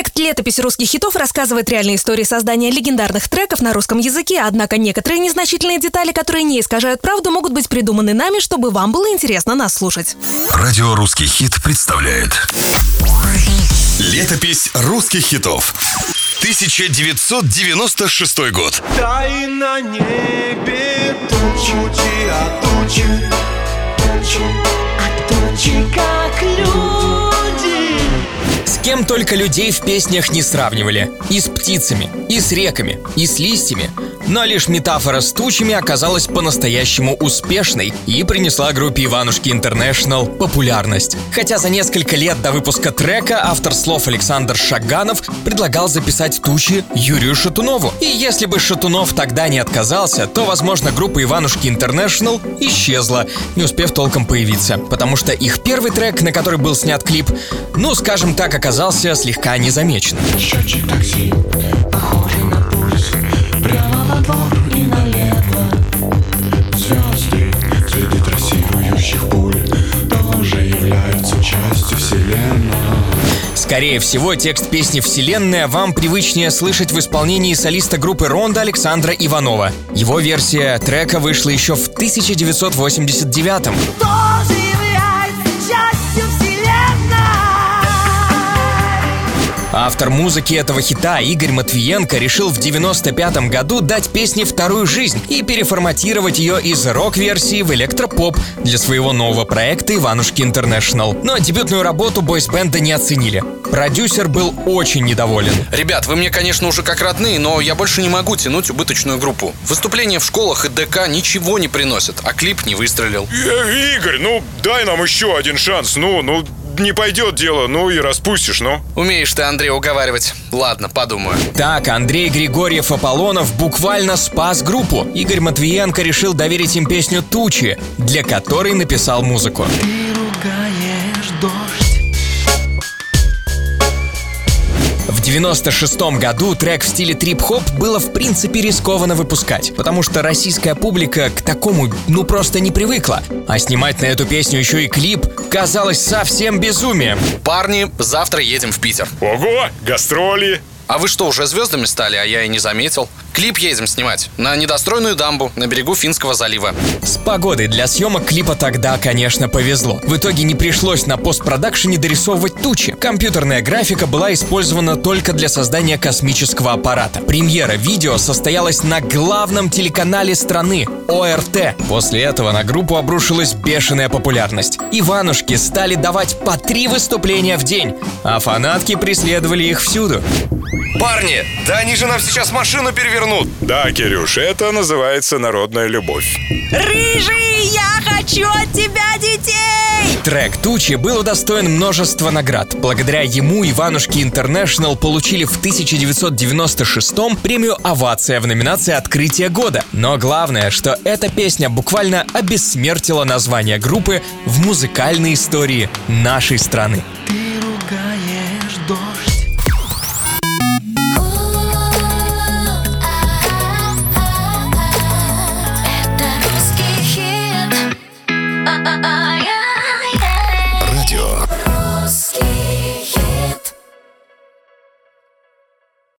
Проект «Летопись русских хитов» рассказывает реальные истории создания легендарных треков на русском языке, однако некоторые незначительные детали, которые не искажают правду, могут быть придуманы нами, чтобы вам было интересно нас слушать. Радио «Русский хит» представляет. Летопись русских хитов 1996 год. Дай на небе тучи, а тучи, тучи, кем только людей в песнях не сравнивали. И с птицами, и с реками, и с листьями. Но лишь метафора с тучами оказалась по-настоящему успешной и принесла группе Иванушки Интернешнл популярность. Хотя за несколько лет до выпуска трека автор слов Александр Шаганов предлагал записать тучи Юрию Шатунову. И если бы Шатунов тогда не отказался, то, возможно, группа Иванушки Интернешнл исчезла, не успев толком появиться. Потому что их первый трек, на который был снят клип, ну, скажем так, оказался слегка незамеченным. Счетчик такси, Скорее всего, текст песни «Вселенная» вам привычнее слышать в исполнении солиста группы Ронда Александра Иванова. Его версия трека вышла еще в 1989 -м. Автор музыки этого хита Игорь Матвиенко решил в 95 году дать песне вторую жизнь и переформатировать ее из рок-версии в электропоп для своего нового проекта «Иванушки Интернешнл». Но дебютную работу бойсбенда не оценили. Продюсер был очень недоволен. Ребят, вы мне, конечно, уже как родные, но я больше не могу тянуть убыточную группу. Выступления в школах и ДК ничего не приносят, а клип не выстрелил. Э, Игорь, ну дай нам еще один шанс. Ну, ну не пойдет дело, ну и распустишь, ну. Умеешь ты, Андрей, уговаривать. Ладно, подумаю. Так, Андрей Григорьев Аполлонов буквально спас группу. Игорь Матвиенко решил доверить им песню «Тучи», для которой написал музыку. Ты 96 году трек в стиле трип-хоп было в принципе рискованно выпускать, потому что российская публика к такому ну просто не привыкла. А снимать на эту песню еще и клип казалось совсем безумием. Парни, завтра едем в Питер. Ого, гастроли. А вы что, уже звездами стали, а я и не заметил? Клип едем снимать на недостроенную дамбу на берегу Финского залива. С погодой для съемок клипа тогда, конечно, повезло. В итоге не пришлось на постпродакшене дорисовывать тучи. Компьютерная графика была использована только для создания космического аппарата. Премьера видео состоялась на главном телеканале страны – ОРТ. После этого на группу обрушилась бешеная популярность. Иванушки стали давать по три выступления в день, а фанатки преследовали их всюду. Парни, да они же нам сейчас машину перевернут Да, Кирюш, это называется народная любовь. Рыжий, я хочу от тебя детей. Трек «Тучи» был удостоен множества наград. Благодаря ему Иванушки Интернешнл получили в 1996 премию «Овация» в номинации «Открытие года». Но главное, что эта песня буквально обессмертила название группы в музыкальной истории нашей страны. Ты